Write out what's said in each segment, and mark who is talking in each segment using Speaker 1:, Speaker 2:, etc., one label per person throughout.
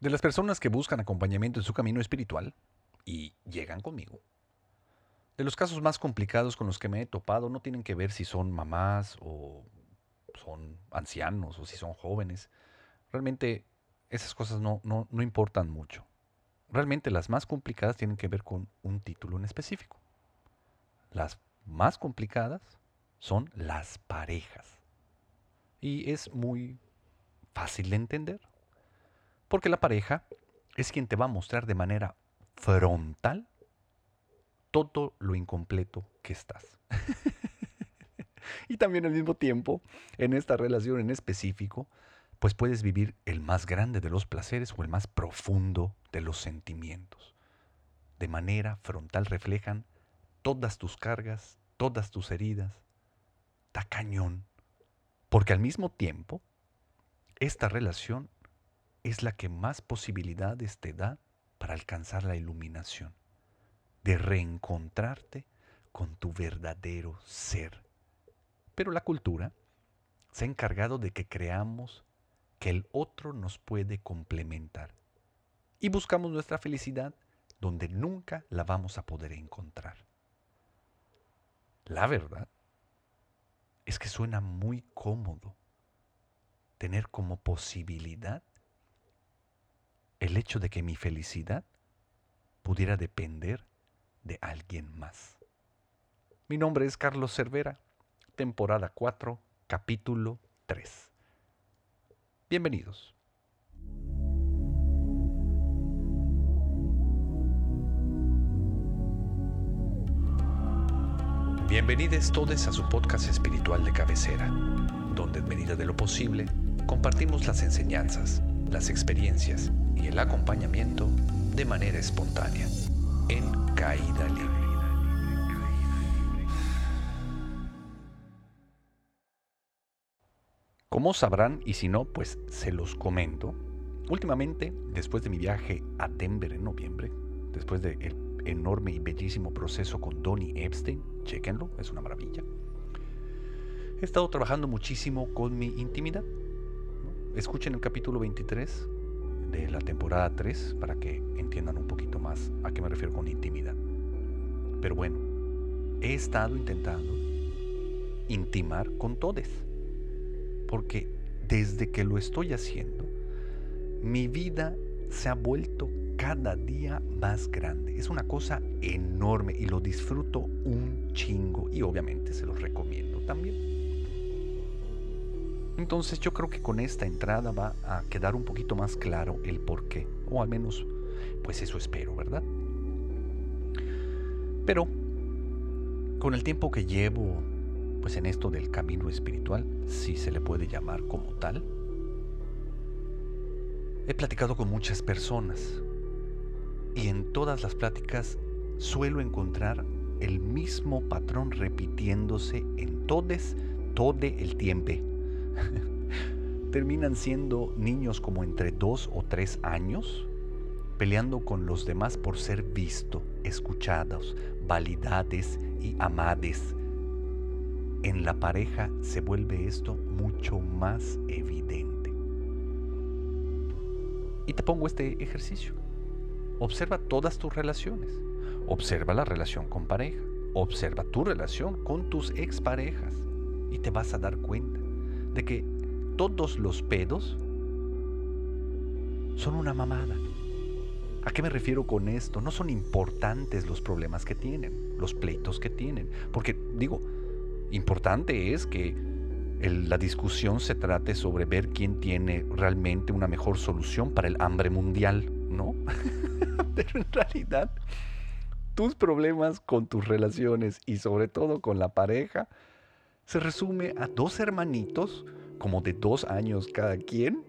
Speaker 1: De las personas que buscan acompañamiento en su camino espiritual y llegan conmigo. De los casos más complicados con los que me he topado no tienen que ver si son mamás o son ancianos o si son jóvenes. Realmente esas cosas no, no, no importan mucho. Realmente las más complicadas tienen que ver con un título en específico. Las más complicadas son las parejas. Y es muy fácil de entender. Porque la pareja es quien te va a mostrar de manera frontal todo lo incompleto que estás. y también al mismo tiempo, en esta relación en específico, pues puedes vivir el más grande de los placeres o el más profundo de los sentimientos. De manera frontal reflejan todas tus cargas, todas tus heridas. Da cañón. Porque al mismo tiempo, esta relación es la que más posibilidades te da para alcanzar la iluminación, de reencontrarte con tu verdadero ser. Pero la cultura se ha encargado de que creamos que el otro nos puede complementar y buscamos nuestra felicidad donde nunca la vamos a poder encontrar. La verdad es que suena muy cómodo tener como posibilidad el hecho de que mi felicidad pudiera depender de alguien más. Mi nombre es Carlos Cervera, temporada 4, capítulo 3. Bienvenidos. Bienvenidos todos a su podcast espiritual de cabecera, donde en medida de lo posible compartimos las enseñanzas, las experiencias y el acompañamiento de manera espontánea, en caída libre. Como sabrán, y si no, pues se los comento, últimamente, después de mi viaje a Denver en noviembre, después del enorme y bellísimo proceso con Donnie Epstein, chequenlo, es una maravilla, he estado trabajando muchísimo con mi intimidad. Escuchen el capítulo 23 de la temporada 3 para que entiendan un poquito más a qué me refiero con intimidad. Pero bueno, he estado intentando intimar con todos. Porque desde que lo estoy haciendo, mi vida se ha vuelto cada día más grande. Es una cosa enorme y lo disfruto un chingo y obviamente se los recomiendo también. Entonces yo creo que con esta entrada va a quedar un poquito más claro el por qué, o al menos pues eso espero, ¿verdad? Pero con el tiempo que llevo pues en esto del camino espiritual, si se le puede llamar como tal, he platicado con muchas personas y en todas las pláticas suelo encontrar el mismo patrón repitiéndose en todo el tiempo terminan siendo niños como entre dos o tres años, peleando con los demás por ser visto, escuchados, validades y amades. En la pareja se vuelve esto mucho más evidente. Y te pongo este ejercicio. Observa todas tus relaciones. Observa la relación con pareja. Observa tu relación con tus exparejas. Y te vas a dar cuenta de que todos los pedos son una mamada. ¿A qué me refiero con esto? No son importantes los problemas que tienen, los pleitos que tienen. Porque digo, importante es que la discusión se trate sobre ver quién tiene realmente una mejor solución para el hambre mundial, ¿no? Pero en realidad, tus problemas con tus relaciones y sobre todo con la pareja se resume a dos hermanitos, como de dos años cada quien,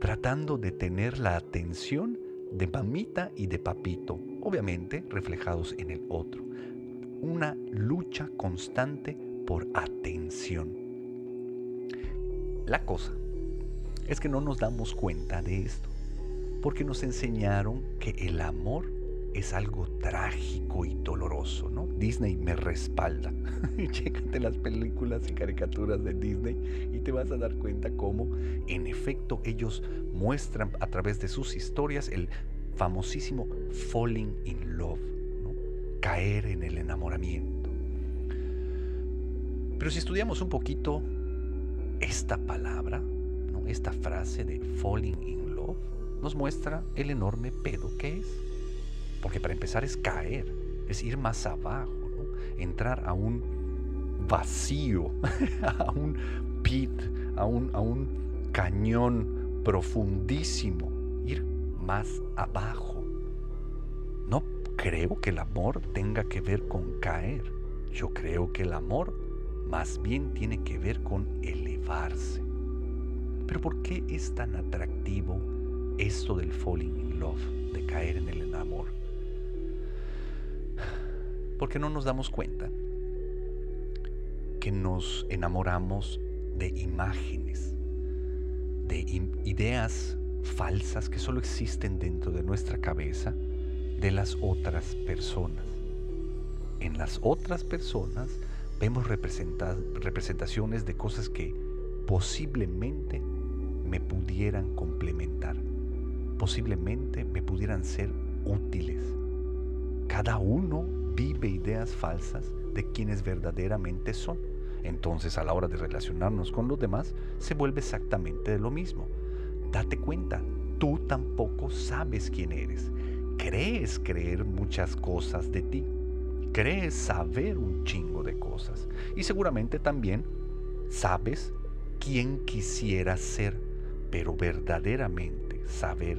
Speaker 1: tratando de tener la atención de mamita y de papito, obviamente reflejados en el otro. Una lucha constante por atención. La cosa es que no nos damos cuenta de esto, porque nos enseñaron que el amor es algo trágico y doloroso, ¿no? Disney me respalda. Chécate las películas y caricaturas de Disney y te vas a dar cuenta cómo, en efecto, ellos muestran a través de sus historias el famosísimo falling in love, caer en el enamoramiento. Pero si estudiamos un poquito esta palabra, ¿no? esta frase de falling in love, nos muestra el enorme pedo que es. Porque para empezar es caer, es ir más abajo, entrar a un vacío, a un pit, a un, a un cañón profundísimo, ir más abajo. No creo que el amor tenga que ver con caer. Yo creo que el amor más bien tiene que ver con elevarse. Pero ¿por qué es tan atractivo esto del falling in love, de caer en el amor? Porque no nos damos cuenta que nos enamoramos de imágenes, de ideas falsas que solo existen dentro de nuestra cabeza de las otras personas. En las otras personas vemos representaciones de cosas que posiblemente me pudieran complementar, posiblemente me pudieran ser útiles. Cada uno vive ideas falsas de quienes verdaderamente son. Entonces a la hora de relacionarnos con los demás se vuelve exactamente lo mismo. Date cuenta, tú tampoco sabes quién eres. Crees creer muchas cosas de ti crees saber un chingo de cosas y seguramente también sabes quién quisieras ser, pero verdaderamente saber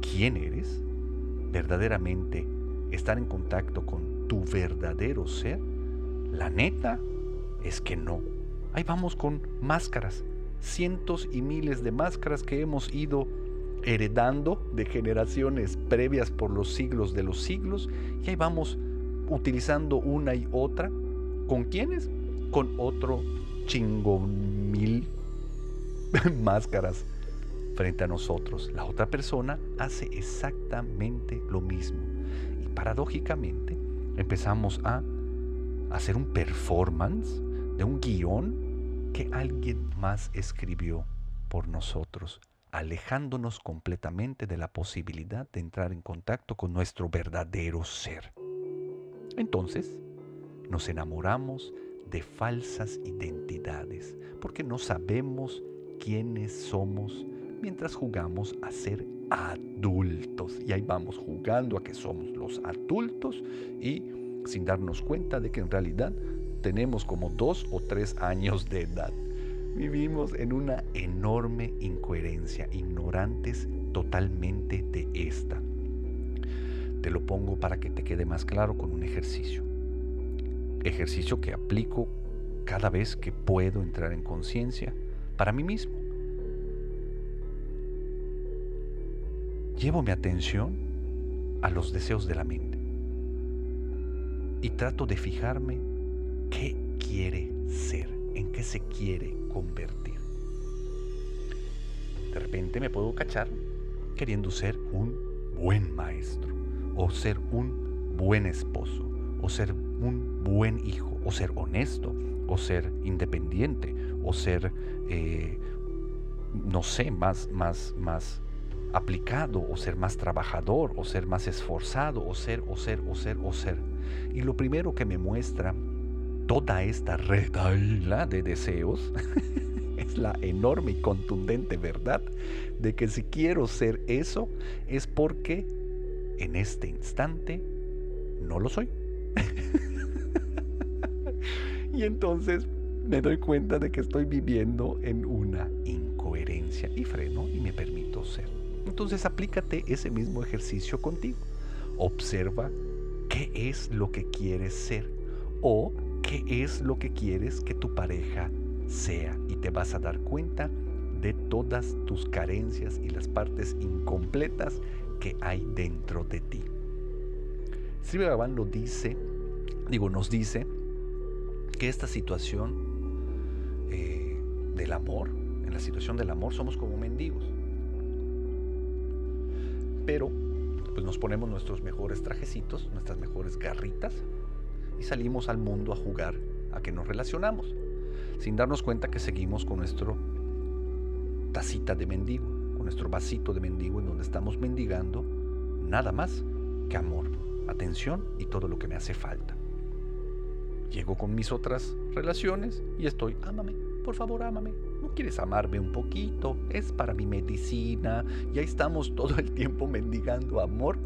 Speaker 1: quién eres, verdaderamente estar en contacto con tu verdadero ser, la neta es que no. Ahí vamos con máscaras, cientos y miles de máscaras que hemos ido heredando de generaciones previas por los siglos de los siglos y ahí vamos utilizando una y otra. ¿Con quiénes? Con otro chingo mil máscaras frente a nosotros. La otra persona hace exactamente lo mismo. Paradójicamente empezamos a hacer un performance de un guion que alguien más escribió por nosotros alejándonos completamente de la posibilidad de entrar en contacto con nuestro verdadero ser. Entonces, nos enamoramos de falsas identidades porque no sabemos quiénes somos mientras jugamos a ser adultos. Y ahí vamos jugando a que somos los adultos y sin darnos cuenta de que en realidad tenemos como dos o tres años de edad. Vivimos en una enorme incoherencia, ignorantes totalmente de esta. Te lo pongo para que te quede más claro con un ejercicio. Ejercicio que aplico cada vez que puedo entrar en conciencia para mí mismo. Llevo mi atención a los deseos de la mente y trato de fijarme qué quiere ser, en qué se quiere convertir. De repente me puedo cachar queriendo ser un buen maestro, o ser un buen esposo, o ser un buen hijo, o ser honesto, o ser independiente, o ser, eh, no sé, más, más, más aplicado, o ser más trabajador, o ser más esforzado, o ser, o ser, o ser, o ser. Y lo primero que me muestra toda esta retaila de deseos es la enorme y contundente verdad de que si quiero ser eso es porque en este instante no lo soy. y entonces me doy cuenta de que estoy viviendo en una incoherencia y freno y me permito ser. Entonces aplícate ese mismo ejercicio contigo. Observa qué es lo que quieres ser o qué es lo que quieres que tu pareja sea y te vas a dar cuenta de todas tus carencias y las partes incompletas que hay dentro de ti. Sri Bhagavan lo dice, digo, nos dice que esta situación eh, del amor, en la situación del amor somos como mendigos. Pero pues nos ponemos nuestros mejores trajecitos, nuestras mejores garritas y salimos al mundo a jugar a que nos relacionamos, sin darnos cuenta que seguimos con nuestro tacita de mendigo, con nuestro vasito de mendigo en donde estamos mendigando nada más que amor, atención y todo lo que me hace falta. Llego con mis otras relaciones y estoy, ámame, por favor, ámame. ¿No quieres amarme un poquito? Es para mi medicina. Y ahí estamos todo el tiempo mendigando amor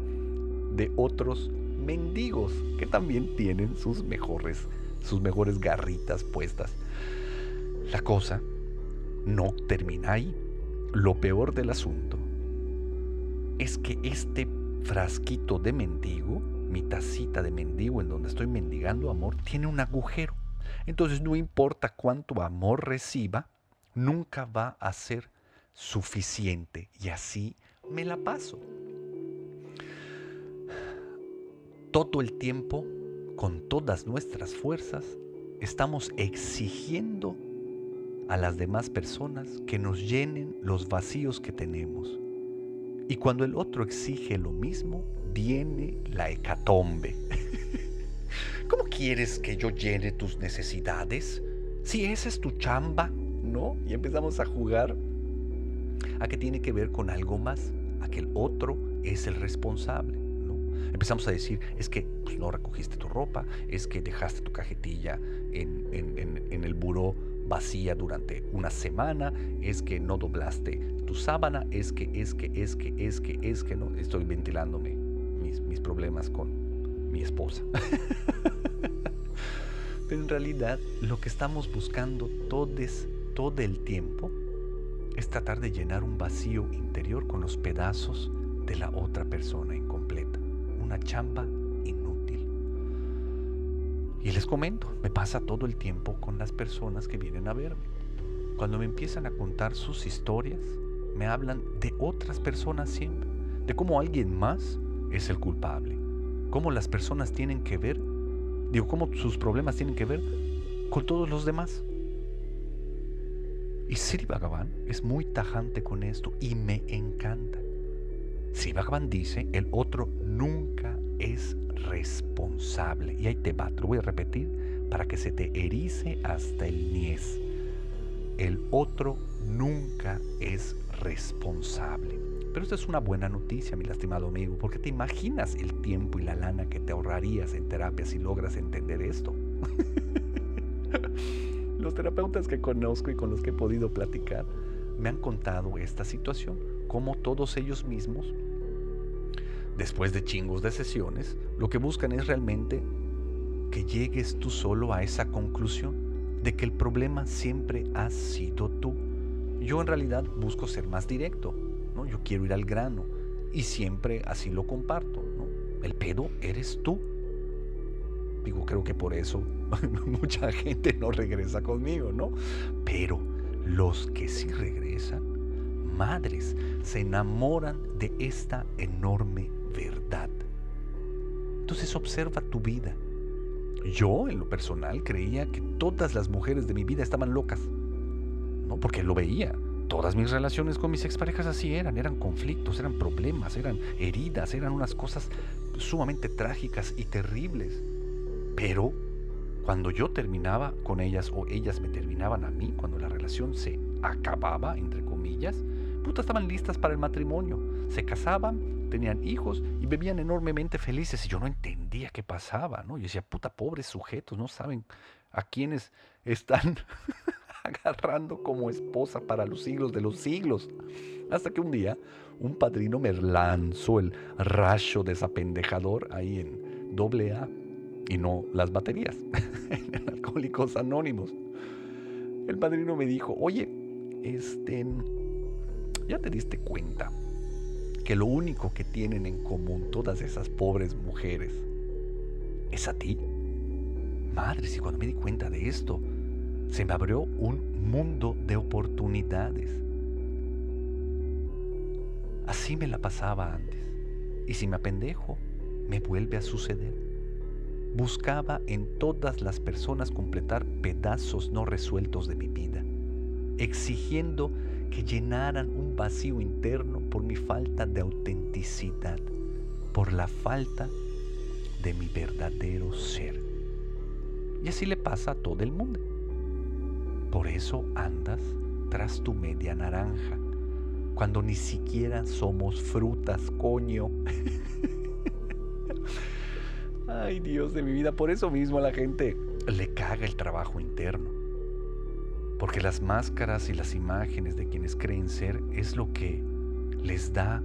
Speaker 1: de otros mendigos que también tienen sus mejores, sus mejores garritas puestas. La cosa no termina ahí. Lo peor del asunto es que este frasquito de mendigo, mi tacita de mendigo en donde estoy mendigando amor, tiene un agujero. Entonces no importa cuánto amor reciba, nunca va a ser suficiente. Y así me la paso. Todo el tiempo, con todas nuestras fuerzas, estamos exigiendo a las demás personas que nos llenen los vacíos que tenemos. Y cuando el otro exige lo mismo, viene la hecatombe. ¿Cómo quieres que yo llene tus necesidades? Si esa es tu chamba, ¿no? Y empezamos a jugar a que tiene que ver con algo más, a que el otro es el responsable, ¿no? Empezamos a decir, es que pues, no recogiste tu ropa, es que dejaste tu cajetilla en, el buró vacía durante una semana, es que no doblaste tu sábana, es que, es que, es que, es que, es que, no, estoy ventilándome mis, mis problemas con mi esposa. Pero en realidad lo que estamos buscando todos, todo el tiempo es tratar de llenar un vacío interior con los pedazos de la otra persona incompleta. Una chamba y les comento, me pasa todo el tiempo con las personas que vienen a verme. Cuando me empiezan a contar sus historias, me hablan de otras personas siempre, de cómo alguien más es el culpable, cómo las personas tienen que ver, digo, cómo sus problemas tienen que ver con todos los demás. Y Sri Bhagavan es muy tajante con esto y me encanta. Sri Bhagavan dice, el otro nunca es responsable. Y ahí te va, te lo voy a repetir para que se te erice hasta el niés. El otro nunca es responsable. Pero esta es una buena noticia, mi lastimado amigo, porque te imaginas el tiempo y la lana que te ahorrarías en terapia si logras entender esto. los terapeutas que conozco y con los que he podido platicar me han contado esta situación, como todos ellos mismos después de chingos de sesiones, lo que buscan es realmente que llegues tú solo a esa conclusión de que el problema siempre has sido tú. Yo en realidad busco ser más directo, ¿no? Yo quiero ir al grano y siempre así lo comparto, ¿no? El pedo eres tú. Digo, creo que por eso mucha gente no regresa conmigo, ¿no? Pero los que sí regresan, madres, se enamoran de esta enorme verdad. Entonces observa tu vida. Yo, en lo personal, creía que todas las mujeres de mi vida estaban locas. No, porque lo veía. Todas mis relaciones con mis exparejas así eran, eran conflictos, eran problemas, eran heridas, eran unas cosas sumamente trágicas y terribles. Pero cuando yo terminaba con ellas o ellas me terminaban a mí, cuando la relación se acababa, entre comillas, puta, estaban listas para el matrimonio. Se casaban, tenían hijos y vivían enormemente felices. Y yo no entendía qué pasaba, ¿no? Yo decía, puta, pobres sujetos, no saben a quiénes están agarrando como esposa para los siglos de los siglos. Hasta que un día un padrino me lanzó el rayo desapendejador ahí en doble A y no las baterías, en Alcohólicos Anónimos. El padrino me dijo, oye, este, ¿Ya te diste cuenta que lo único que tienen en común todas esas pobres mujeres es a ti? Madre, si cuando me di cuenta de esto, se me abrió un mundo de oportunidades. Así me la pasaba antes. Y si me apendejo, me vuelve a suceder. Buscaba en todas las personas completar pedazos no resueltos de mi vida, exigiendo que llenaran un vacío interno por mi falta de autenticidad. por la falta de mi verdadero ser. Y así le pasa a todo el mundo. Por eso andas tras tu media naranja, cuando ni siquiera somos frutas, coño. Ay, Dios de mi vida, por eso mismo a la gente le caga el trabajo interno. Porque las máscaras y las imágenes de quienes creen ser es lo que les da,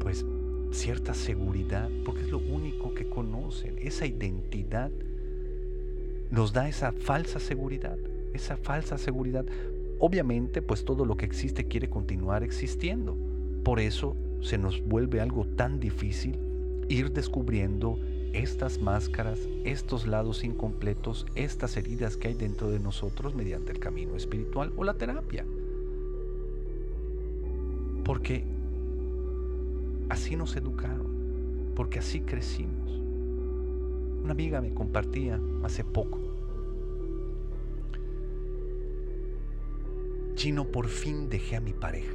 Speaker 1: pues, cierta seguridad, porque es lo único que conocen. Esa identidad nos da esa falsa seguridad, esa falsa seguridad. Obviamente, pues todo lo que existe quiere continuar existiendo. Por eso se nos vuelve algo tan difícil ir descubriendo estas máscaras, estos lados incompletos, estas heridas que hay dentro de nosotros mediante el camino espiritual o la terapia. Porque así nos educaron, porque así crecimos. Una amiga me compartía hace poco. Chino, por fin dejé a mi pareja.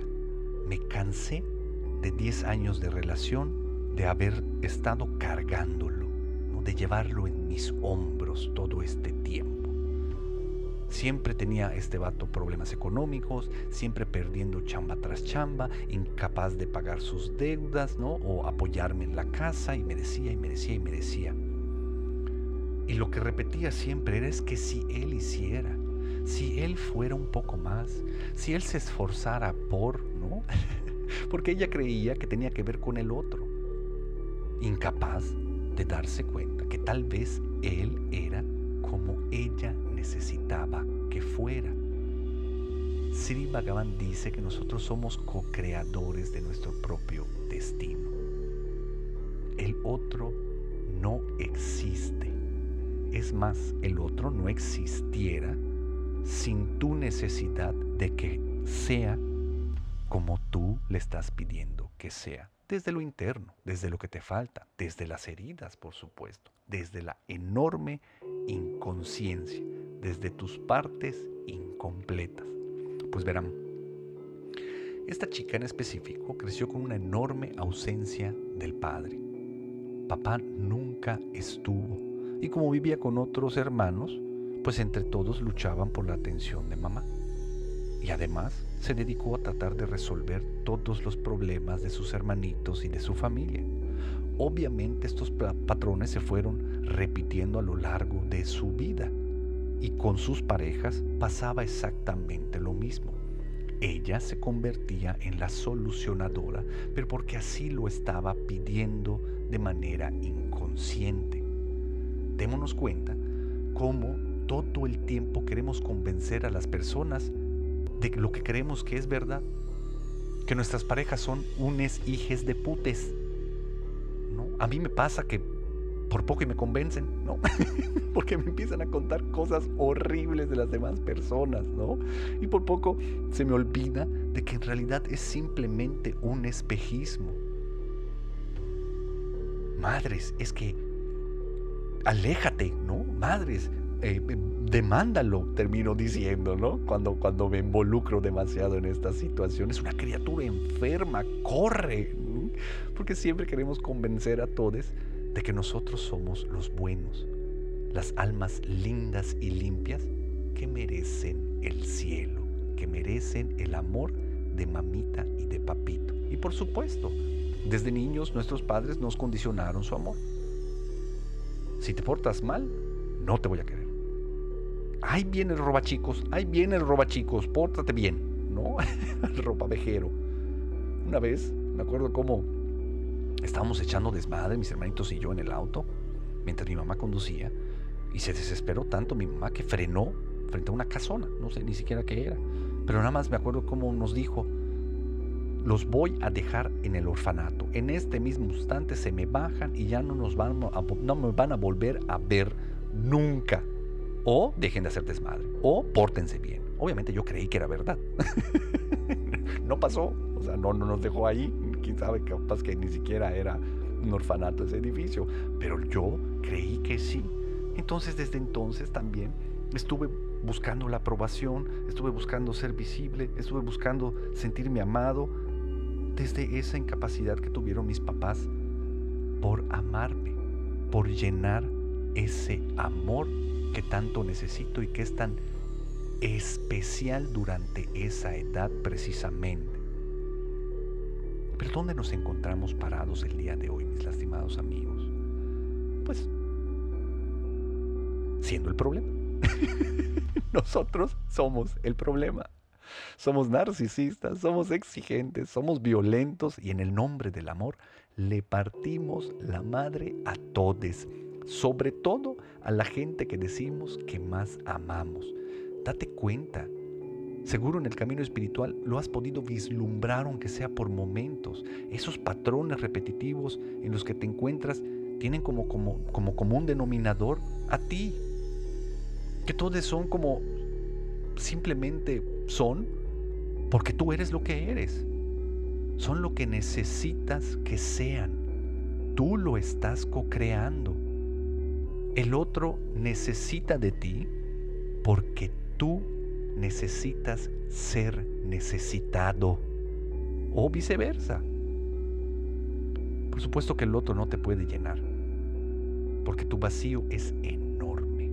Speaker 1: Me cansé de 10 años de relación, de haber estado cargándolo de llevarlo en mis hombros todo este tiempo. Siempre tenía este vato problemas económicos, siempre perdiendo chamba tras chamba, incapaz de pagar sus deudas, ¿no? O apoyarme en la casa y me decía y me decía y me decía. Y lo que repetía siempre era es que si él hiciera, si él fuera un poco más, si él se esforzara por, ¿no? Porque ella creía que tenía que ver con el otro. Incapaz de darse cuenta que tal vez él era como ella necesitaba que fuera. Sri Bhagavan dice que nosotros somos co-creadores de nuestro propio destino. El otro no existe. Es más, el otro no existiera sin tu necesidad de que sea como tú le estás pidiendo que sea desde lo interno, desde lo que te falta, desde las heridas, por supuesto, desde la enorme inconsciencia, desde tus partes incompletas. Pues verán, esta chica en específico creció con una enorme ausencia del padre. Papá nunca estuvo y como vivía con otros hermanos, pues entre todos luchaban por la atención de mamá y además se dedicó a tratar de resolver todos los problemas de sus hermanitos y de su familia. Obviamente estos patrones se fueron repitiendo a lo largo de su vida y con sus parejas pasaba exactamente lo mismo. Ella se convertía en la solucionadora, pero porque así lo estaba pidiendo de manera inconsciente. Démonos cuenta cómo todo el tiempo queremos convencer a las personas de lo que creemos que es verdad. Que nuestras parejas son unes hijes de putes. A mí me pasa que por poco y me convencen, ¿no? Porque me empiezan a contar cosas horribles de las demás personas, ¿no? Y por poco se me olvida de que en realidad es simplemente un espejismo. Madres, es que aléjate, ¿no? Madres, eh, demándalo, termino diciendo, ¿no? Cuando, cuando me involucro demasiado en esta situación. Es una criatura enferma, corre. Porque siempre queremos convencer a todos de que nosotros somos los buenos, las almas lindas y limpias que merecen el cielo, que merecen el amor de mamita y de papito. Y por supuesto, desde niños nuestros padres nos condicionaron su amor. Si te portas mal, no te voy a querer ahí viene el robachicos, ahí viene el robachicos, pórtate bien, ¿no? el ropavejero. Una vez, me acuerdo cómo estábamos echando desmadre, mis hermanitos y yo, en el auto, mientras mi mamá conducía, y se desesperó tanto mi mamá que frenó frente a una casona, no sé ni siquiera qué era, pero nada más me acuerdo cómo nos dijo, los voy a dejar en el orfanato. En este mismo instante se me bajan y ya no, nos van a, no me van a volver a ver nunca o dejen de hacer desmadre, o pórtense bien. Obviamente yo creí que era verdad. no pasó, o sea, no, no nos dejó ahí. Quién sabe, capaz que ni siquiera era un orfanato ese edificio, pero yo creí que sí. Entonces, desde entonces también estuve buscando la aprobación, estuve buscando ser visible, estuve buscando sentirme amado, desde esa incapacidad que tuvieron mis papás por amarme, por llenar ese amor que tanto necesito y que es tan especial durante esa edad precisamente. Pero ¿dónde nos encontramos parados el día de hoy, mis lastimados amigos? Pues siendo el problema. Nosotros somos el problema. Somos narcisistas, somos exigentes, somos violentos y en el nombre del amor le partimos la madre a todos, sobre todo a la gente que decimos que más amamos. Date cuenta, seguro en el camino espiritual lo has podido vislumbrar aunque sea por momentos. Esos patrones repetitivos en los que te encuentras tienen como, como, como común denominador a ti. Que todos son como simplemente son porque tú eres lo que eres. Son lo que necesitas que sean. Tú lo estás co-creando. El otro necesita de ti porque tú necesitas ser necesitado. O viceversa. Por supuesto que el otro no te puede llenar. Porque tu vacío es enorme.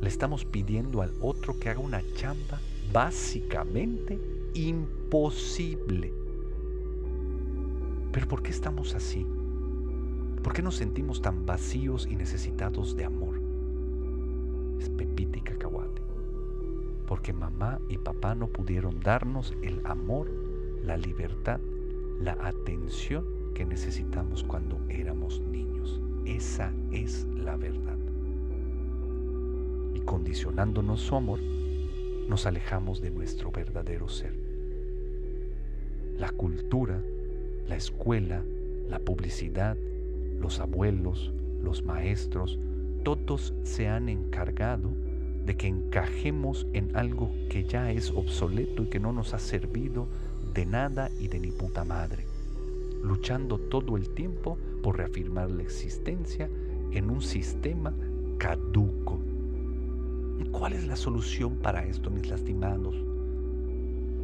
Speaker 1: Le estamos pidiendo al otro que haga una chamba básicamente imposible. Pero ¿por qué estamos así? ¿Por qué nos sentimos tan vacíos y necesitados de amor? Es cacahuate. Porque mamá y papá no pudieron darnos el amor, la libertad, la atención que necesitamos cuando éramos niños. Esa es la verdad. Y condicionándonos su amor, nos alejamos de nuestro verdadero ser. La cultura, la escuela, la publicidad, los abuelos, los maestros, todos se han encargado de que encajemos en algo que ya es obsoleto y que no nos ha servido de nada y de ni puta madre, luchando todo el tiempo por reafirmar la existencia en un sistema caduco ¿Cuál es la solución para esto, mis lastimados?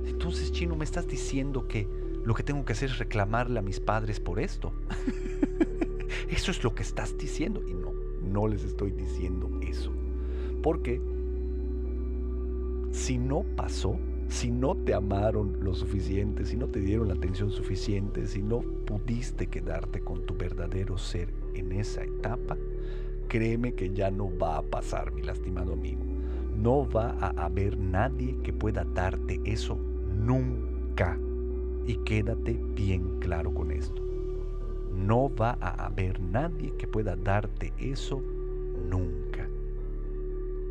Speaker 1: Entonces, chino, me estás diciendo que lo que tengo que hacer es reclamarle a mis padres por esto. eso es lo que estás diciendo. Y no, no les estoy diciendo eso. Porque si no pasó, si no te amaron lo suficiente, si no te dieron la atención suficiente, si no pudiste quedarte con tu verdadero ser en esa etapa, créeme que ya no va a pasar, mi lastimado amigo. No va a haber nadie que pueda darte eso nunca. Y quédate bien claro con esto. No va a haber nadie que pueda darte eso nunca.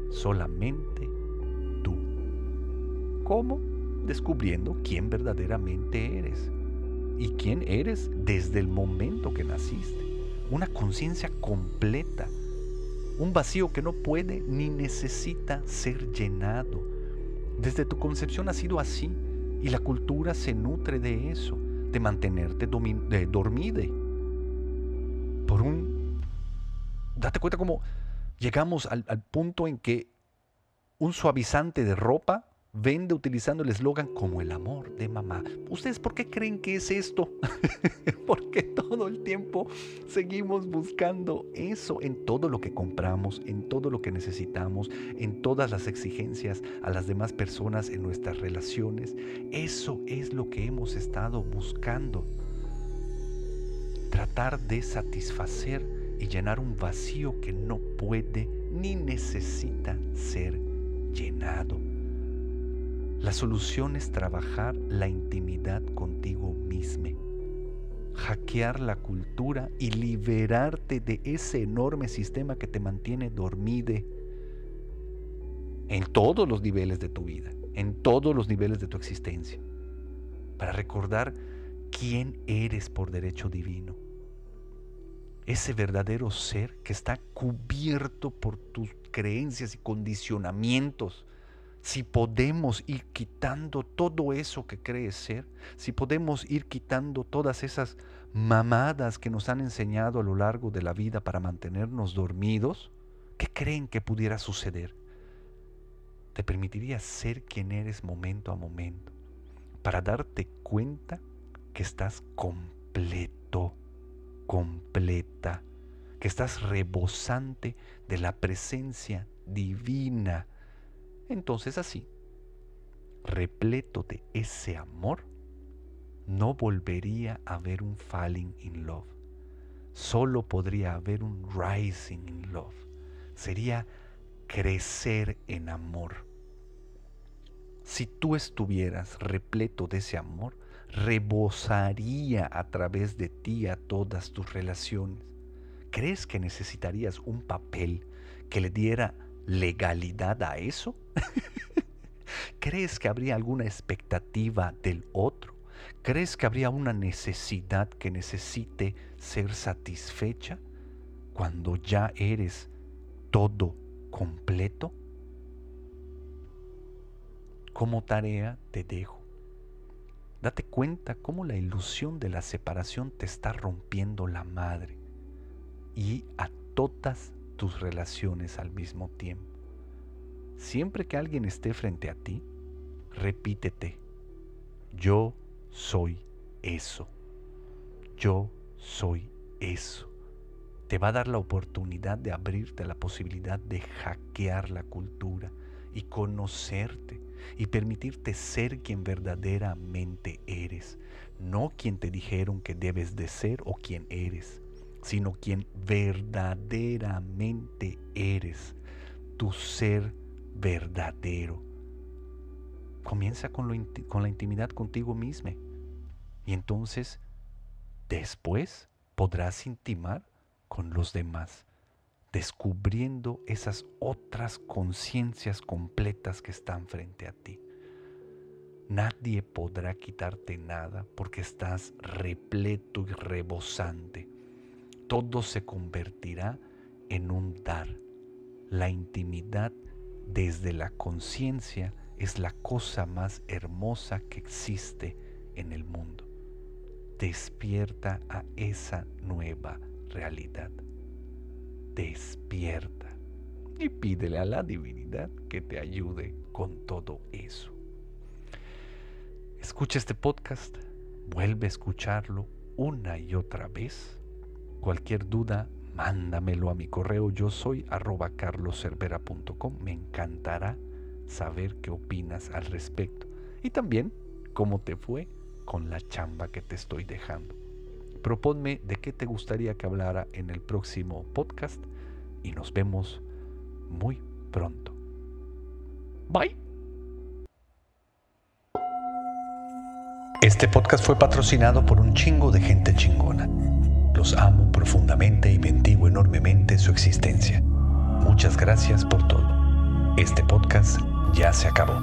Speaker 1: Solamente tú. ¿Cómo? Descubriendo quién verdaderamente eres. Y quién eres desde el momento que naciste. Una conciencia completa un vacío que no puede ni necesita ser llenado. Desde tu concepción ha sido así y la cultura se nutre de eso, de mantenerte de dormida. Por un... Date cuenta cómo llegamos al, punto en que un suavizante de ropa vende utilizando el eslogan como el amor de mamá. ¿Ustedes por qué creen que es esto? Porque todo el tiempo seguimos buscando eso en todo lo que compramos, en todo lo que necesitamos, en todas las exigencias a las demás personas en nuestras relaciones. Eso es lo que hemos estado buscando. Tratar de satisfacer y llenar un vacío que no puede ni necesita ser llenado. La solución es trabajar la intimidad contigo mismo, hackear la cultura y liberarte de ese enorme sistema que te mantiene dormide en todos los niveles de tu vida, en todos los niveles de tu existencia, para recordar quién eres por derecho divino. Ese verdadero ser que está cubierto por tus creencias y condicionamientos si podemos ir quitando todo eso que crees ser, si podemos ir quitando todas esas mamadas que nos han enseñado a lo largo de la vida para mantenernos dormidos, ¿qué creen que pudiera suceder? Te permitiría ser quien eres momento a momento, para darte cuenta que estás completo, completa, que estás rebosante de la presencia divina. Entonces así, repleto de ese amor, no volvería a haber un falling in love. Solo podría haber un rising in love. Sería crecer en amor. Si tú estuvieras repleto de ese amor, rebosaría a través de ti a todas tus relaciones. ¿Crees que necesitarías un papel que le diera legalidad a eso? ¿Crees que habría alguna expectativa del otro? ¿Crees que habría una necesidad que necesite ser satisfecha cuando ya eres todo completo? Como tarea te dejo. Date cuenta cómo la ilusión de la separación te está rompiendo la madre y a todas tus relaciones al mismo tiempo. Siempre que alguien esté frente a ti, repítete, yo soy eso, yo soy eso. Te va a dar la oportunidad de abrirte la posibilidad de hackear la cultura y conocerte y permitirte ser quien verdaderamente eres, no quien te dijeron que debes de ser o quien eres, sino quien verdaderamente eres, tu ser verdadero. Comienza con, con la intimidad contigo mismo y entonces después podrás intimar con los demás, descubriendo esas otras conciencias completas que están frente a ti. Nadie podrá quitarte nada porque estás repleto y rebosante. Todo se convertirá en un dar. La intimidad desde la conciencia es la cosa más hermosa que existe en el mundo. Despierta a esa nueva realidad. Despierta y pídele a la divinidad que te ayude con todo eso. Escucha este podcast, vuelve a escucharlo una y otra vez. Cualquier duda, mándamelo a mi correo yo soy arroba carloservera.com. Me encantará saber qué opinas al respecto y también cómo te fue con la chamba que te estoy dejando. Proponme de qué te gustaría que hablara en el próximo podcast y nos vemos muy pronto. Bye. Este podcast fue patrocinado por un chingo de gente chingona. Los amo profundamente y bendigo enormemente su existencia. Muchas gracias por todo. Este podcast ya se acabó.